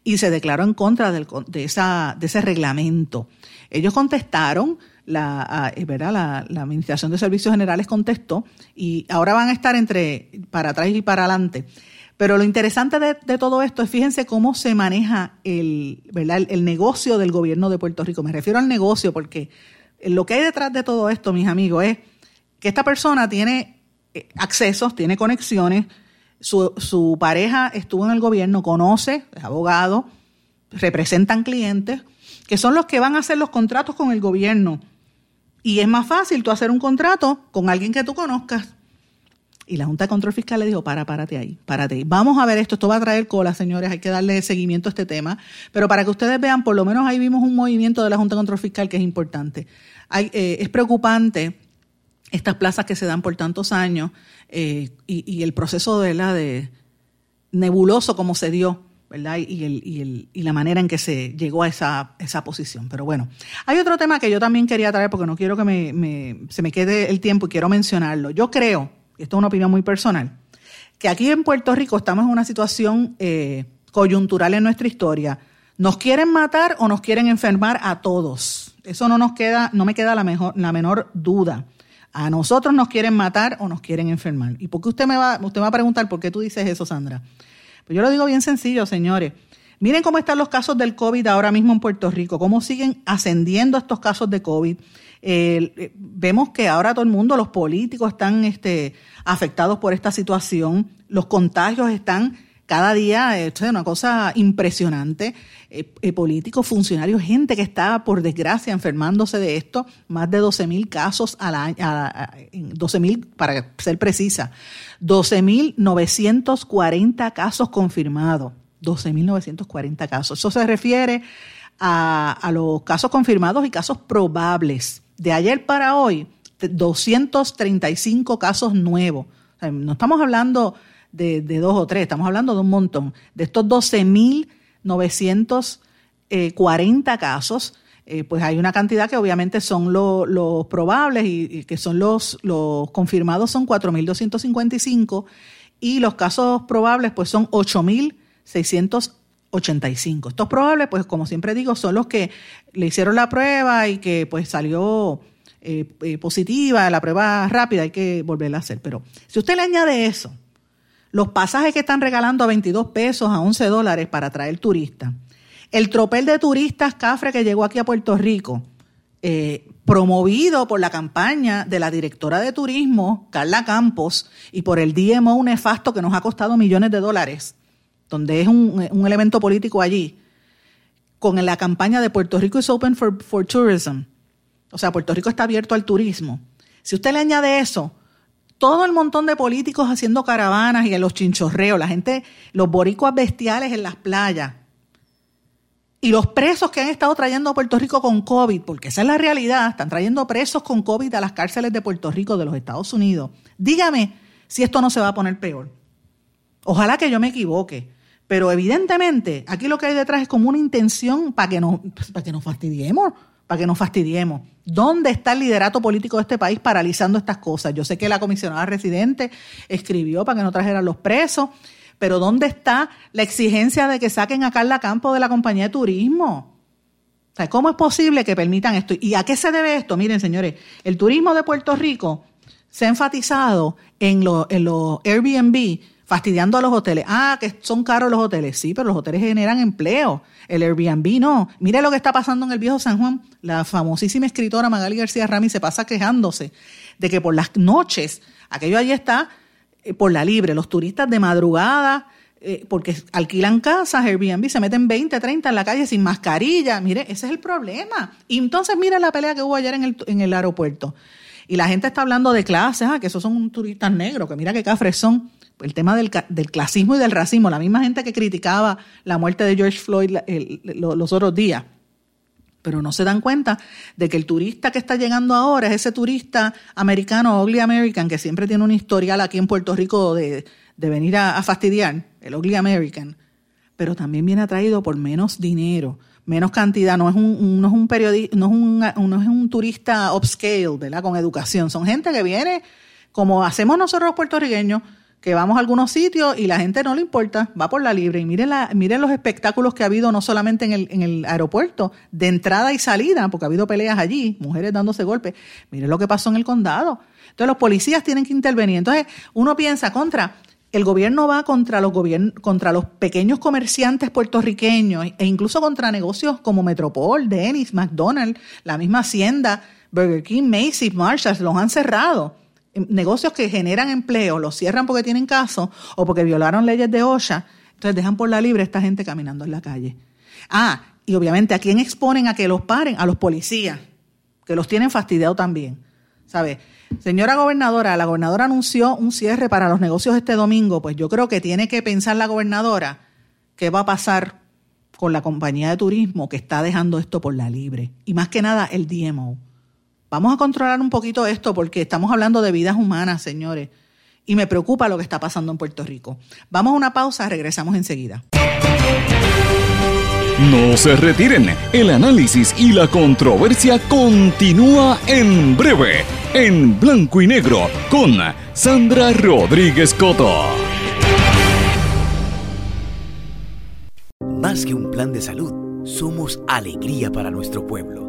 Y se declaró en contra de, esa, de ese reglamento. Ellos contestaron, la, eh, ¿verdad? La, Administración de Servicios Generales contestó y ahora van a estar entre para atrás y para adelante. Pero lo interesante de, todo esto es, fíjense cómo se maneja el, ¿verdad? El, negocio del gobierno de Puerto Rico. Me refiero al negocio porque lo que hay detrás de todo esto, mis amigos, es que esta persona tiene eh, accesos, tiene conexiones, su, pareja estuvo en el gobierno, conoce, es abogado, representan clientes, que son los que van a hacer los contratos con el gobierno y es más fácil tú hacer un contrato con alguien que tú conozcas. Y la Junta de Control Fiscal le dijo, para, párate ahí, párate ahí. Vamos a ver esto, esto va a traer cola, señores, hay que darle seguimiento a este tema. Pero para que ustedes vean, por lo menos ahí vimos un movimiento de la Junta de Control Fiscal que es importante. Eh, es preocupante estas plazas que se dan por tantos años eh, y, el proceso de, la de nebuloso como se dio ¿verdad? Y, el, y, el, y, la manera en que se llegó a esa, esa, posición. Pero bueno, hay otro tema que yo también quería traer porque no quiero que me, se me quede el tiempo y quiero mencionarlo. Yo creo, y esto es una opinión muy personal, que aquí en Puerto Rico estamos en una situación eh, coyuntural en nuestra historia. Nos quieren matar o nos quieren enfermar a todos. Eso no nos queda, no me queda la, mejor, la menor duda. A nosotros nos quieren matar o nos quieren enfermar. ¿Y por qué usted me va, usted va a preguntar por qué tú dices eso, Sandra? Pues yo lo digo bien sencillo, señores. Miren cómo están los casos del COVID ahora mismo en Puerto Rico, cómo siguen ascendiendo estos casos de COVID. Eh, vemos que ahora todo el mundo, los políticos están este, afectados por esta situación, los contagios están cada día, esto es una cosa impresionante, eh, eh, políticos, funcionarios, gente que está, por desgracia, enfermándose de esto, más de 12 mil casos al año, 12 mil, para ser precisa, 12 mil 940 casos confirmados, 12 mil 940 casos. Eso se refiere a los casos confirmados y casos probables. De ayer para hoy, 235 casos nuevos. no estamos hablando de, dos o tres, estamos hablando de un montón. De estos 12.940 casos, eh, pues hay una cantidad que obviamente son los probables y, que son los, los confirmados son 4.255 y los casos probables pues son 8.685. Estos probables pues como siempre digo son los que le hicieron la prueba y que pues salió eh, eh, positiva, la prueba rápida hay que volverla a hacer. Pero si usted le añade eso, los pasajes que están regalando a 22 pesos, a 11 dólares para traer turistas, el tropel de turistas Cafre que llegó aquí a Puerto Rico, eh, promovido por la campaña de la directora de turismo, Carla Campos, y por el DMO nefasto que nos ha costado millones de dólares, donde es un, un elemento político allí, con la campaña de Puerto Rico is open for, for tourism. O sea, Puerto Rico está abierto al turismo. Si usted le añade eso, todo el montón de políticos haciendo caravanas y en los chinchorreos, la gente, los boricuas bestiales en las playas. Y los presos que han estado trayendo a Puerto Rico con COVID, porque esa es la realidad, están trayendo presos con COVID a las cárceles de Puerto Rico, de los Estados Unidos. Dígame si esto no se va a poner peor. Ojalá que yo me equivoque, Pero evidentemente, aquí lo que hay detrás es como una intención para que nos, para que nos fastidiemos, para que nos fastidiemos. ¿Dónde está el liderato político de este país paralizando estas cosas? Yo sé que la comisionada residente escribió para que no trajeran los presos, pero ¿dónde está la exigencia de que saquen a Carla Campo de la compañía de turismo? ¿cómo es posible que permitan esto? ¿Y a qué se debe esto? Miren, señores, el turismo de Puerto Rico se ha enfatizado en los en Airbnb, fastidiando a los hoteles. Ah, que son caros los hoteles. Sí, pero los hoteles generan empleo. El Airbnb no. Mire lo que está pasando en el viejo San Juan. La famosísima escritora Magali García Rami se pasa quejándose de que por las noches, aquello allí está eh, por la libre. Los turistas de madrugada eh, porque alquilan casas, Airbnb, se meten 20, 30 en la calle sin mascarilla. Mire, ese es el problema. Y entonces mire la pelea que hubo ayer en el, en el aeropuerto. Y la gente está hablando de clases, ah, que esos son turistas negros, que mira qué cafres son. El tema del, del, clasismo y del racismo, la misma gente que criticaba la muerte de George Floyd los otros días. Pero no se dan cuenta de que el turista que está llegando ahora es ese turista americano, ugly American, que siempre tiene un historial aquí en Puerto Rico de, de venir a, fastidiar, el Ugly American, pero también viene atraído por menos dinero, menos cantidad, no es un, no es un periodista, no es un, no es un turista upscale, ¿verdad? Con educación, son gente que viene como hacemos nosotros los puertorriqueños, que vamos a algunos sitios y la gente no le importa, va por la libre. Y miren, la, miren los espectáculos que ha habido no solamente en el, en el aeropuerto, de entrada y salida, porque ha habido peleas allí, mujeres dándose golpes. Miren lo que pasó en el condado. Entonces los policías tienen que intervenir. Entonces uno piensa contra, el gobierno va contra los, contra los pequeños comerciantes puertorriqueños e incluso contra negocios como Metropol, Dennis, McDonald's, la misma Hacienda, Burger King, Macy's, Marshalls, los han cerrado. Em, negocios que generan empleo, los cierran porque tienen caso o porque violaron leyes de OSHA, entonces dejan por la libre a esta gente caminando en la calle. Ah, y obviamente a quién exponen a que los paren, a los policías, que los tienen fastidiado también. ¿Sabes? Señora gobernadora, la gobernadora anunció un cierre para los negocios este domingo, pues yo creo que tiene que pensar la gobernadora qué va a pasar con la compañía de turismo que está dejando esto por la libre. Y más que nada el DMO. Vamos a controlar un poquito esto porque estamos hablando de vidas humanas, señores. Y me preocupa lo que está pasando en Puerto Rico. Vamos a una pausa, regresamos enseguida. No se retiren, el análisis y la controversia continúa en breve, en blanco y negro, con Sandra Rodríguez Coto. Más que un plan de salud, somos alegría para nuestro pueblo.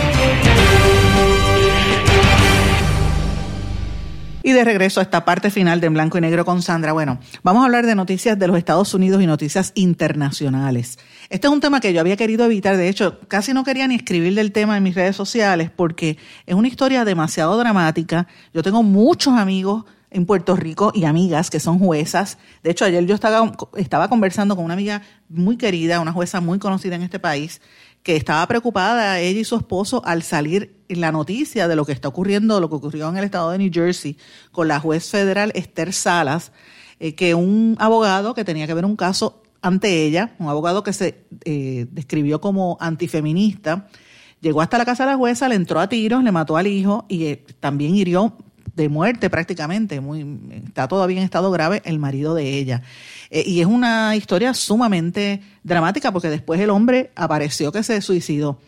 Y de regreso a esta parte final de En Blanco y Negro con Sandra. Bueno, vamos a hablar de noticias de los Estados Unidos y noticias internacionales. Este es un tema que yo había querido evitar. De hecho, casi no quería ni escribir del tema en mis redes sociales porque es una historia demasiado dramática. Yo tengo muchos amigos en Puerto Rico y amigas que son juezas. De hecho, ayer yo estaba, estaba conversando con una amiga muy querida, una jueza muy conocida en este país, que estaba preocupada ella y su esposo al salir la noticia de lo que está ocurriendo, lo que ocurrió en el estado de New Jersey con la juez federal Esther Salas, eh, que un abogado que tenía que ver un caso ante ella, un abogado que se eh, describió como antifeminista, llegó hasta la casa de la jueza, le entró a tiros, le mató al hijo y eh, también hirió de muerte prácticamente, muy, está todavía en estado grave el marido de ella. Eh, y es una historia sumamente dramática porque después el hombre apareció que se suicidó.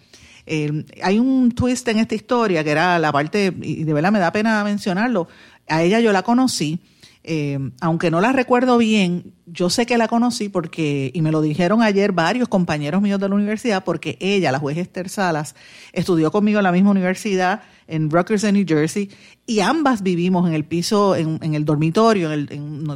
hay un twist en esta historia que era la parte, y de verdad me da pena mencionarlo, a ella yo la conocí, eh, aunque no la recuerdo bien, yo sé que la conocí porque, y me lo dijeron ayer varios compañeros míos de la universidad, porque ella, la juez Esther Salas, estudió conmigo en la misma universidad en Rutgers, en New Jersey, y ambas vivimos en el piso, en, el dormitorio,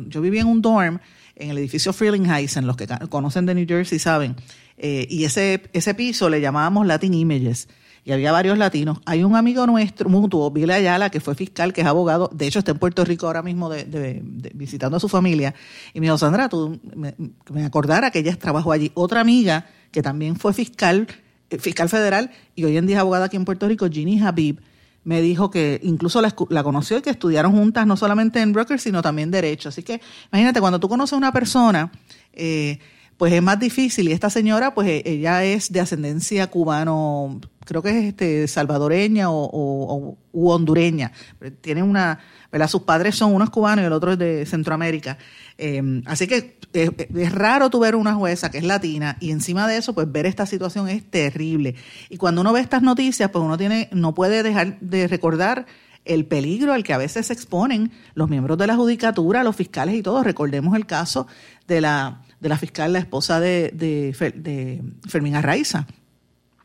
yo vivía en un dorm en el edificio Frelinghuysen, los que conocen de New Jersey saben, eh, y ese, ese piso le llamábamos Latin Images y había varios latinos. Hay un amigo nuestro, mutuo, Vila Ayala, que fue fiscal, que es abogado, de hecho está en Puerto Rico ahora mismo de, visitando a su familia, y me dijo, Sandra, tú me, me acordara que ella trabajó allí. Otra amiga que también fue fiscal, eh, fiscal federal, y hoy en día es abogada aquí en Puerto Rico, Ginny Habib, me dijo que incluso la, la, conoció y que estudiaron juntas no solamente en Rutgers, sino también Derecho. Así que imagínate, cuando tú conoces a una persona, eh, pues es más difícil. Y esta señora, pues e, ella es de ascendencia cubano, creo que es este salvadoreña o, u hondureña. Tiene una, ¿verdad? Sus padres son unos cubanos y el otro es de Centroamérica. Eh, así que es, raro tu ver una jueza que es latina y encima de eso, pues ver esta situación es terrible. Y cuando uno ve estas noticias, pues uno tiene, no puede dejar de recordar el peligro al que a veces se exponen los miembros de la judicatura, los fiscales y todos. Recordemos el caso de la de la fiscal, la esposa de, de, Fermín Arraiza,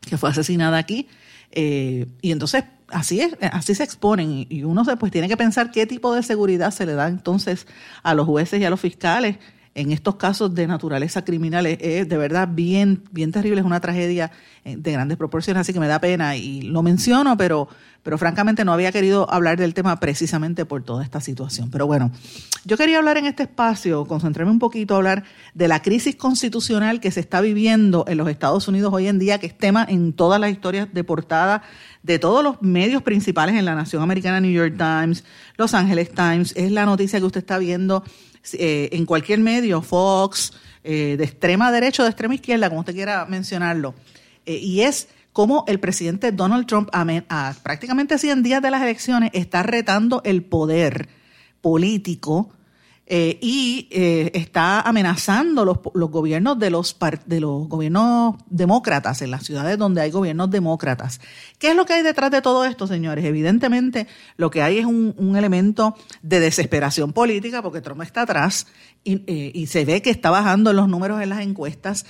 que fue asesinada aquí. Eh, y entonces así es, así se exponen y uno se, pues tiene que pensar qué tipo de seguridad se le da entonces a los jueces y a los fiscales en estos casos de naturaleza criminal es, de verdad bien, bien terrible, es una tragedia eh, de grandes proporciones, así que me da pena y lo menciono, pero, pero francamente no había querido hablar del tema precisamente por toda esta situación. Pero bueno, yo quería hablar en este espacio, concentrarme un poquito hablar de la crisis constitucional que se está viviendo en los Estados Unidos hoy en día, que es tema en todas las historias de portada de todos los medios principales en la nación americana, New York Times, Los Angeles Times, es la noticia que usted está viendo eh, en cualquier medio, Fox, eh, de extrema derecha o de extrema izquierda, como usted quiera mencionarlo, eh, y es cómo el presidente Donald Trump, a, prácticamente 100 días de las elecciones, está retando el poder político eh, y eh, está amenazando los, los gobiernos de los, de los gobiernos demócratas en las ciudades donde hay gobiernos demócratas. ¿Qué es lo que hay detrás de todo esto, señores? Evidentemente, lo que hay es un, un elemento de desesperación política porque Trump está atrás y, eh, y se ve que está bajando los números en las encuestas.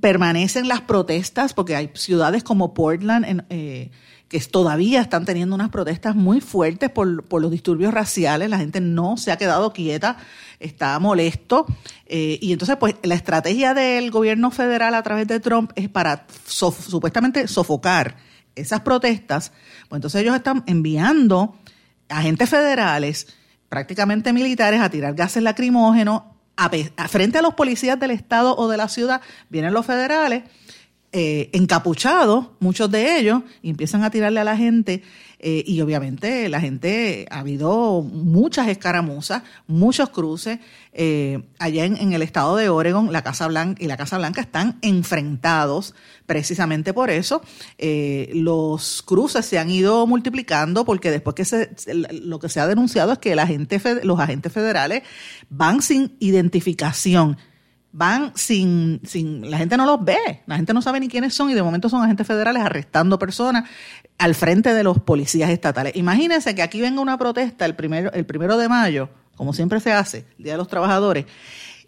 Permanecen las protestas porque hay ciudades como Portland, en, eh, que todavía están teniendo unas protestas muy fuertes por, por, los disturbios raciales, la gente no se ha quedado quieta, está molesto, eh, y entonces pues la estrategia del gobierno federal a través de Trump es para supuestamente sofocar esas protestas, pues entonces ellos están enviando agentes federales, prácticamente militares, a tirar gases lacrimógenos, a, frente a los policías del estado o de la ciudad, vienen los federales, eh, encapuchados, muchos de ellos, empiezan a tirarle a la gente. Eh, y obviamente la gente, ha habido muchas escaramuzas, muchos cruces. Eh, allá en, el estado de Oregon, la Casa Blanca y la Casa Blanca están enfrentados precisamente por eso. los cruces se han ido multiplicando porque después que se, lo que se ha denunciado es que los agentes federales van sin identificación van sin, sin, la gente no los ve, la gente no sabe ni quiénes son y de momento son agentes federales arrestando personas al frente de los policías estatales. Imagínense que aquí venga una protesta el primero, el primero de mayo, como siempre se hace, el Día de los Trabajadores,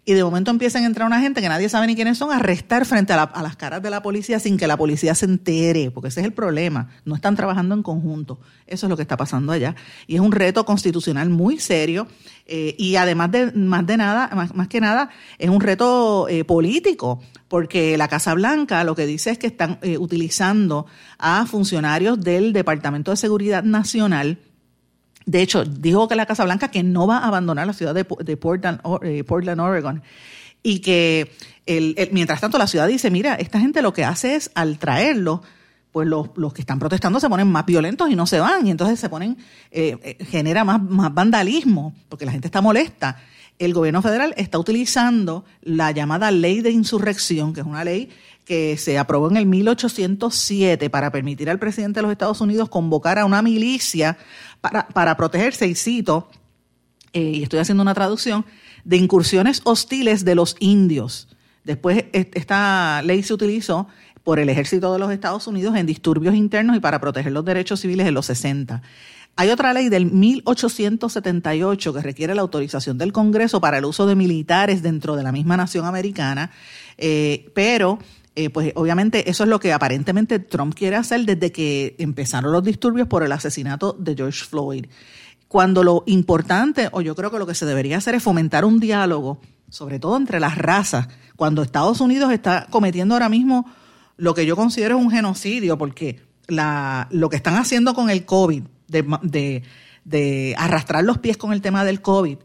y de momento empiezan a entrar una gente que nadie sabe ni quiénes son a arrestar frente a, las caras de la policía sin que la policía se entere, porque ese es el problema. No están trabajando en conjunto. Eso es lo que está pasando allá. Y es un reto constitucional muy serio eh, y además de más de nada, más, que nada, es un reto eh, político, porque la Casa Blanca lo que dice es que están eh, utilizando a funcionarios del Departamento de Seguridad Nacional de hecho, dijo que la Casa Blanca que no va a abandonar la ciudad de, Portland, eh, Portland, Oregon. y que mientras tanto la ciudad dice, mira, esta gente lo que hace es al traerlo, pues los, los, que están protestando se ponen más violentos y no se van, y entonces se ponen, eh, eh, genera más, más vandalismo, porque la gente está molesta. El gobierno federal está utilizando la llamada ley de insurrección, que es una ley que se aprobó en el 1807 para permitir al presidente de los Estados Unidos convocar a una milicia para, protegerse, y cito, eh, y estoy haciendo una traducción, de incursiones hostiles de los indios. Después esta ley se utilizó por el ejército de los Estados Unidos en disturbios internos y para proteger los derechos civiles en los 60. Hay otra ley del 1878 que requiere la autorización del Congreso para el uso de militares dentro de la misma nación americana, eh, pero eh, pues obviamente eso es lo que aparentemente Trump quiere hacer desde que empezaron los disturbios por el asesinato de George Floyd. Cuando lo importante, o yo creo que lo que se debería hacer es fomentar un diálogo, sobre todo entre las razas, cuando Estados Unidos está cometiendo ahora mismo lo que yo considero un genocidio, porque lo que están haciendo con el COVID, de, de, arrastrar los pies con el tema del COVID,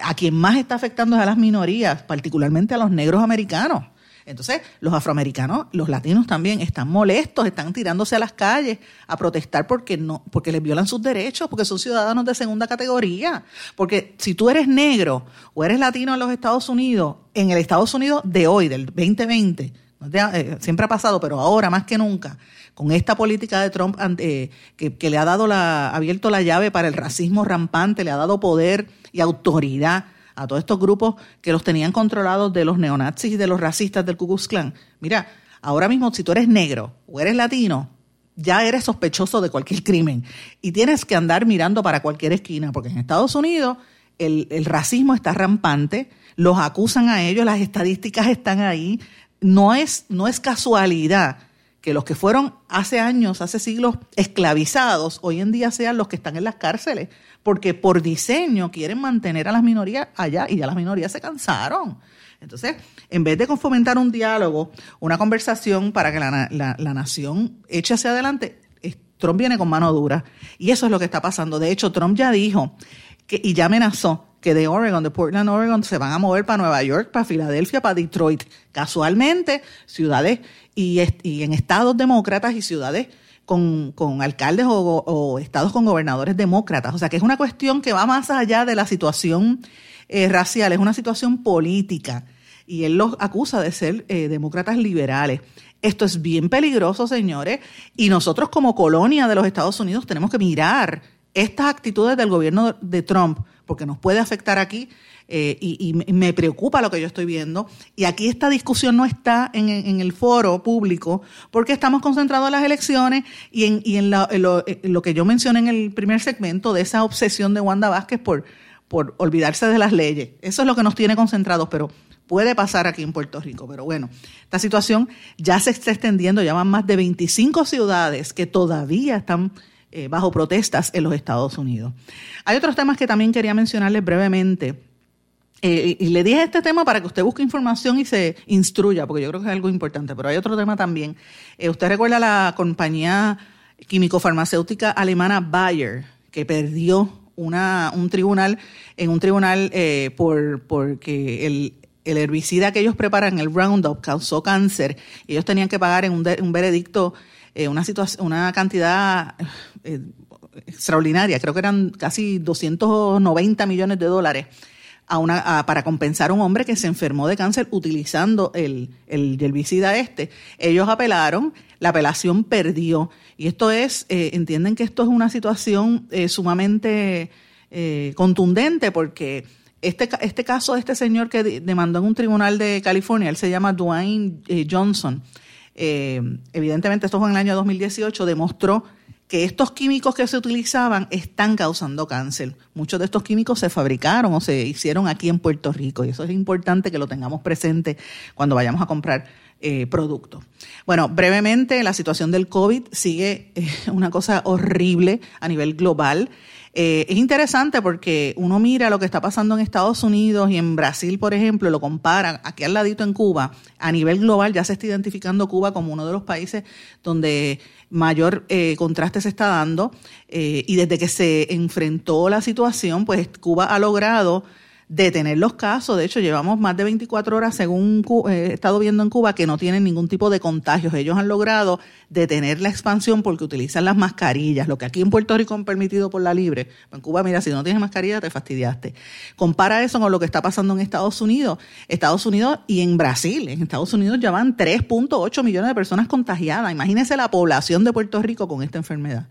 a quien más está afectando es a las minorías, particularmente a los negros americanos. Entonces, los afroamericanos, los latinos también están molestos, están tirándose a las calles a protestar porque no, porque les violan sus derechos, porque son ciudadanos de segunda categoría. Porque si tú eres negro o eres latino en los Estados Unidos, en el Estados Unidos de hoy, del 2020, eh, siempre ha pasado, pero ahora más que nunca, con esta política de Trump eh, que, le ha dado la, abierto la llave para el racismo rampante, le ha dado poder y autoridad a todos estos grupos que los tenían controlados de los neonazis y de los racistas del Ku Klux Klan. Mira, ahora mismo si tú eres negro o eres latino, ya eres sospechoso de cualquier crimen y tienes que andar mirando para cualquier esquina, porque en Estados Unidos el, el racismo está rampante, los acusan a ellos, las estadísticas están ahí, no es, no es casualidad que los que fueron hace años, hace siglos esclavizados, hoy en día sean los que están en las cárceles, porque por diseño quieren mantener a las minorías allá y ya las minorías se cansaron. Entonces, en vez de fomentar un diálogo, una conversación para que la, la nación eche hacia adelante, Trump viene con mano dura. Y eso es lo que está pasando. De hecho, Trump ya dijo que, y ya amenazó que de Oregon, de Portland, Oregon, se van a mover para Nueva York, para Filadelfia, para Detroit. Casualmente, ciudades y, en estados demócratas y ciudades con, alcaldes o, estados con gobernadores demócratas. O sea que es una cuestión que va más allá de la situación eh, racial, es una situación política. Y él los acusa de ser eh, demócratas liberales. Esto es bien peligroso, señores, y nosotros como colonia de los Estados Unidos tenemos que mirar estas actitudes del gobierno de Trump porque nos puede afectar aquí eh, y, me preocupa lo que yo estoy viendo. Y aquí esta discusión no está en, el foro público porque estamos concentrados en las elecciones y en, y en, lo, que yo mencioné en el primer segmento de esa obsesión de Wanda Vázquez por, por olvidarse de las leyes. Eso es lo que nos tiene concentrados, pero puede pasar aquí en Puerto Rico. Pero bueno, esta situación ya se está extendiendo, ya van más de 25 ciudades que todavía están eh, bajo protestas en los Estados Unidos. Hay otros temas que también quería mencionarles brevemente. Eh, y le dije este tema para que usted busque información y se instruya, porque yo creo que es algo importante, pero hay otro tema también. Eh, usted recuerda la compañía químico-farmacéutica alemana Bayer, que perdió una, un tribunal, en un tribunal por porque el, herbicida que ellos preparan, el Roundup, causó cáncer. Ellos tenían que pagar en un veredicto una, situación, una cantidad eh, extraordinaria, creo que eran casi 290 millones de dólares a una, para compensar a un hombre que se enfermó de cáncer utilizando el, el herbicida este. Ellos apelaron, la apelación perdió. Y esto es, eh, entienden que esto es una situación eh, sumamente contundente porque este, este caso de este señor que demandó en un tribunal de California, él se llama Dwayne Johnson, evidentemente esto fue en el año 2018, demostró que estos químicos que se utilizaban están causando cáncer. Muchos de estos químicos se fabricaron o se hicieron aquí en Puerto Rico y eso es importante que lo tengamos presente cuando vayamos a comprar eh, productos. Bueno, brevemente, la situación del COVID sigue eh, una cosa horrible a nivel global. Eh, es interesante porque uno mira lo que está pasando en Estados Unidos y en Brasil, por ejemplo, lo compara aquí al ladito en Cuba. A nivel global ya se está identificando Cuba como uno de los países donde mayor eh, contraste se está dando. Eh, y desde que se enfrentó la situación, pues Cuba ha logrado detener los casos. De hecho, llevamos más de 24 horas, según eh, he estado viendo en Cuba, que no tienen ningún tipo de contagios. Ellos han logrado detener la expansión porque utilizan las mascarillas, lo que aquí en Puerto Rico han permitido por la libre. En Cuba, mira, si no tienes mascarilla, te fastidiaste. Compara eso con lo que está pasando en Estados Unidos. Estados Unidos y en Brasil. En Estados Unidos ya van 3.8 millones de personas contagiadas. Imagínense la población de Puerto Rico con esta enfermedad.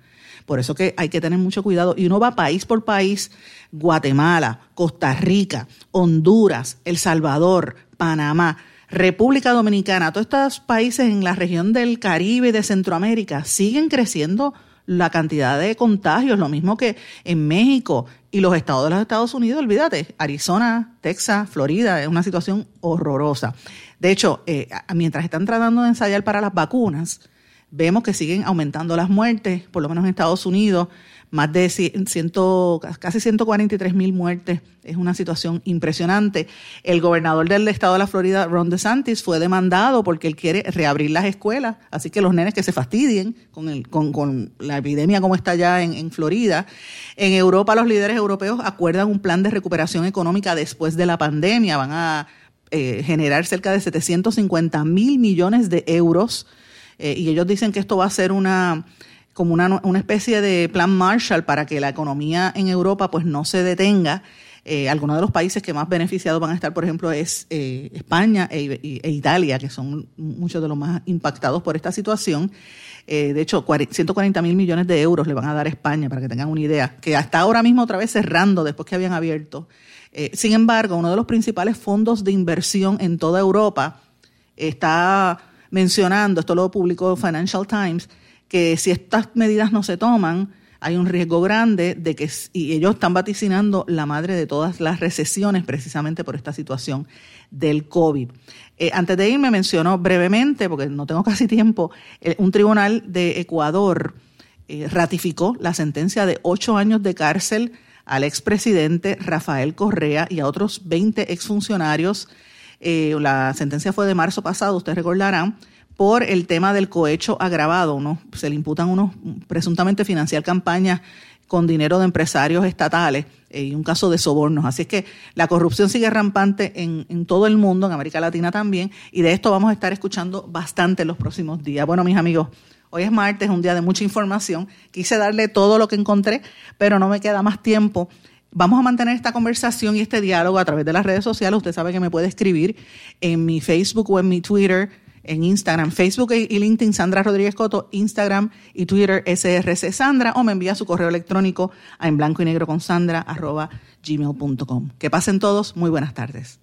Por eso que hay que tener mucho cuidado. Y uno va país por país, Guatemala, Costa Rica, Honduras, El Salvador, Panamá, República Dominicana, todos estos países en la región del Caribe y de Centroamérica siguen creciendo la cantidad de contagios, lo mismo que en México y los estados de los Estados Unidos, olvídate, Arizona, Texas, Florida, es una situación horrorosa. De hecho, eh, mientras están tratando de ensayar para las vacunas, vemos que siguen aumentando las muertes, por lo menos en Estados Unidos, más de ciento, casi 143 mil muertes. Es una situación impresionante. El gobernador del estado de la Florida, Ron DeSantis, fue demandado porque él quiere reabrir las escuelas, así que los nenes que se fastidien con, el, con, con la epidemia como está ya en, en Florida. En Europa, los líderes europeos acuerdan un plan de recuperación económica después de la pandemia. Van a eh, generar cerca de 750 mil millones de euros eh, y ellos dicen que esto va a ser una como una, una, especie de plan Marshall para que la economía en Europa pues no se detenga. Eh, algunos de los países que más beneficiados van a estar, por ejemplo, es eh, España e, e, Italia, que son muchos de los más impactados por esta situación. de hecho, 140 mil millones de euros le van a dar España, para que tengan una idea, que hasta ahora mismo otra vez cerrando después que habían abierto. sin embargo, uno de los principales fondos de inversión en toda Europa está mencionando, esto lo publicó Financial Times, que si estas medidas no se toman, hay un riesgo grande de que, y ellos están vaticinando la madre de todas las recesiones precisamente por esta situación del COVID. Eh, antes de irme mencionó brevemente, porque no tengo casi tiempo, eh, un tribunal de Ecuador eh, ratificó la sentencia de ocho años de cárcel al expresidente Rafael Correa y a otros 20 exfuncionarios eh, la sentencia fue de marzo pasado, ustedes recordarán, por el tema del cohecho agravado. ¿no? Se le imputan unos, presuntamente financiar campañas con dinero de empresarios estatales eh, y un caso de sobornos. Así es que la corrupción sigue rampante en, en, todo el mundo, en América Latina también, y de esto vamos a estar escuchando bastante en los próximos días. Bueno, mis amigos, hoy es martes, es un día de mucha información. Quise darle todo lo que encontré, pero no me queda más tiempo. Vamos a mantener esta conversación y este diálogo a través de las redes sociales. Usted sabe que me puede escribir en mi Facebook o en mi Twitter, en Instagram, Facebook y LinkedIn, Sandra Rodríguez Coto, Instagram y Twitter, SRC Sandra, o me envía su correo electrónico a en blanco y negro con Sandra, arroba gmail.com. Que pasen todos, muy buenas tardes.